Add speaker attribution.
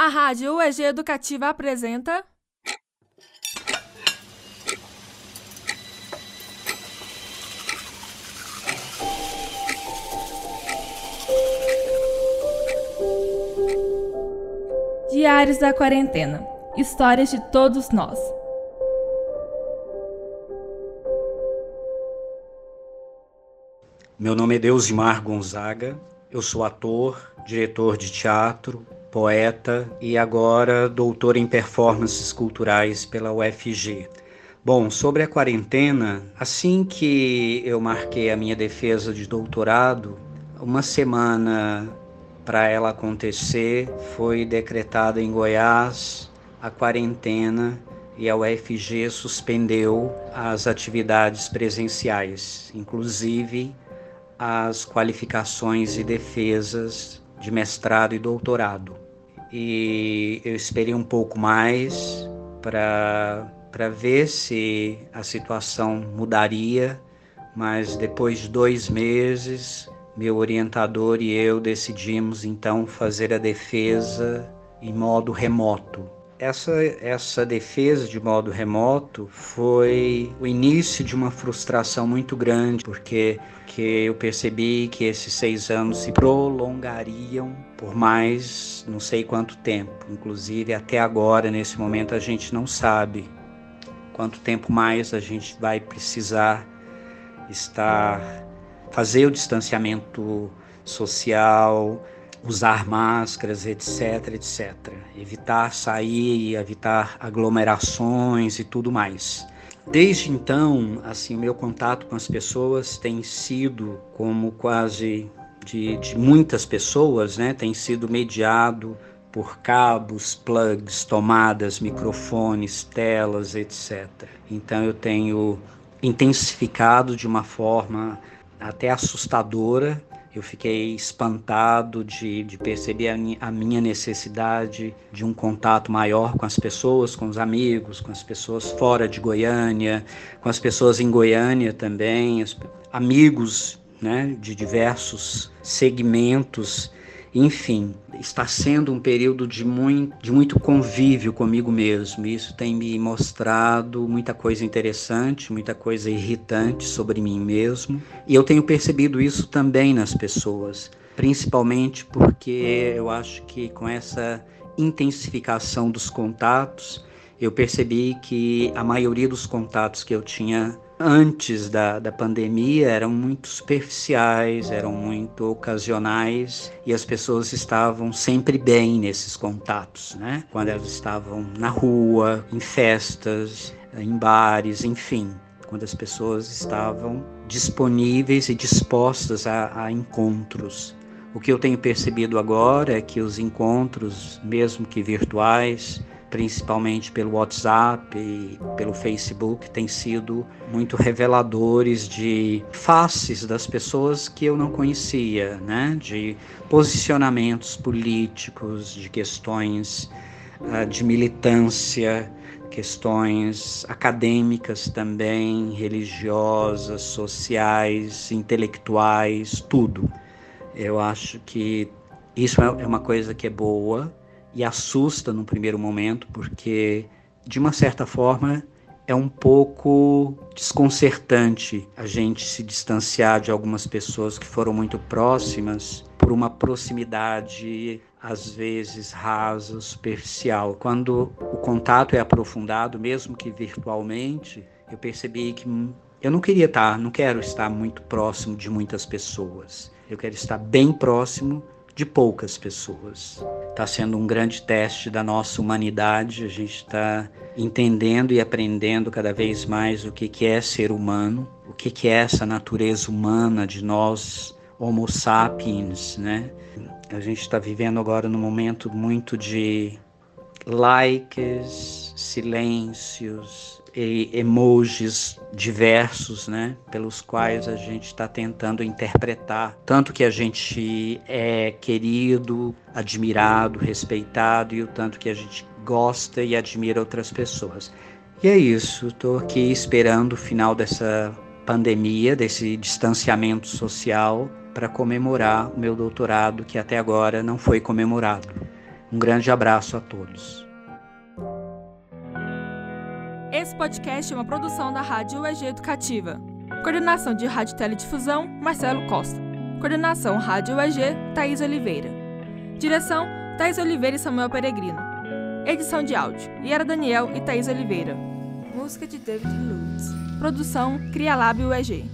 Speaker 1: A Rádio UEG Educativa apresenta. Diários da Quarentena Histórias de todos nós.
Speaker 2: Meu nome é Deusimar Gonzaga, eu sou ator, diretor de teatro, poeta e agora doutor em performances culturais pela UFG. Bom, sobre a quarentena, assim que eu marquei a minha defesa de doutorado, uma semana para ela acontecer foi decretada em Goiás a quarentena e a UFG suspendeu as atividades presenciais, inclusive as qualificações e defesas de mestrado e doutorado. E eu esperei um pouco mais para ver se a situação mudaria, mas depois de dois meses, meu orientador e eu decidimos então fazer a defesa em modo remoto essa, essa defesa de modo remoto foi o início de uma frustração muito grande, porque que eu percebi que esses seis anos se prolongariam por mais não sei quanto tempo. Inclusive, até agora, nesse momento, a gente não sabe quanto tempo mais a gente vai precisar estar fazer o distanciamento social, usar máscaras, etc, etc. Evitar sair, evitar aglomerações e tudo mais. Desde então, assim, meu contato com as pessoas tem sido como quase de, de muitas pessoas, né? Tem sido mediado por cabos, plugs, tomadas, microfones, telas, etc. Então eu tenho intensificado de uma forma até assustadora eu fiquei espantado de, de perceber a, minha necessidade de um contato maior com as pessoas, com os amigos, com as pessoas fora de Goiânia, com as pessoas em Goiânia também, amigos né, de diversos segmentos enfim, está sendo um período de muito, de muito convívio comigo mesmo. Isso tem me mostrado muita coisa interessante, muita coisa irritante sobre mim mesmo. E eu tenho percebido isso também nas pessoas, principalmente porque eu acho que com essa intensificação dos contatos, eu percebi que a maioria dos contatos que eu tinha antes da, da pandemia eram muito superficiais, eram muito ocasionais e as pessoas estavam sempre bem nesses contatos, né? Quando elas estavam na rua, em festas, em bares, enfim, quando as pessoas estavam disponíveis e dispostas a, a encontros. O que eu tenho percebido agora é que os encontros, mesmo que virtuais, principalmente pelo WhatsApp e pelo Facebook, têm sido muito reveladores de faces das pessoas que eu não conhecia, né? de posicionamentos políticos, de questões uh, de militância, questões acadêmicas também, religiosas, sociais, intelectuais, tudo. Eu acho que isso é, é uma coisa que é boa, e assusta no primeiro momento, porque de uma certa forma é um pouco desconcertante a gente se distanciar de algumas pessoas que foram muito próximas por uma proximidade às vezes rasa, superficial. Quando o contato é aprofundado, mesmo que virtualmente, eu percebi que eu não queria estar, não quero estar muito próximo de muitas pessoas. Eu quero estar bem próximo de poucas pessoas. Está sendo um grande teste da nossa humanidade, a gente está entendendo e aprendendo cada vez mais o que, que é ser humano, o que, que é essa natureza humana de nós, Homo sapiens, né? A gente está vivendo agora num momento muito de likes, silêncios, emojis diversos, né, pelos quais a gente está tentando interpretar tanto que a gente é querido, admirado, respeitado e o tanto que a gente gosta e admira outras pessoas. E é isso, estou aqui esperando o final dessa pandemia, desse distanciamento social, para comemorar o meu doutorado que até agora não foi comemorado. Um grande abraço a todos.
Speaker 1: Esse podcast é uma produção da Rádio UEG Educativa. Coordenação de Rádio Teledifusão, Marcelo Costa. Coordenação Rádio UEG, Thaís Oliveira. Direção, Thaís Oliveira e Samuel Peregrino. Edição de áudio, Iara Daniel e Thaís Oliveira. Música de David Lewis. Produção, Cria Lab UEG.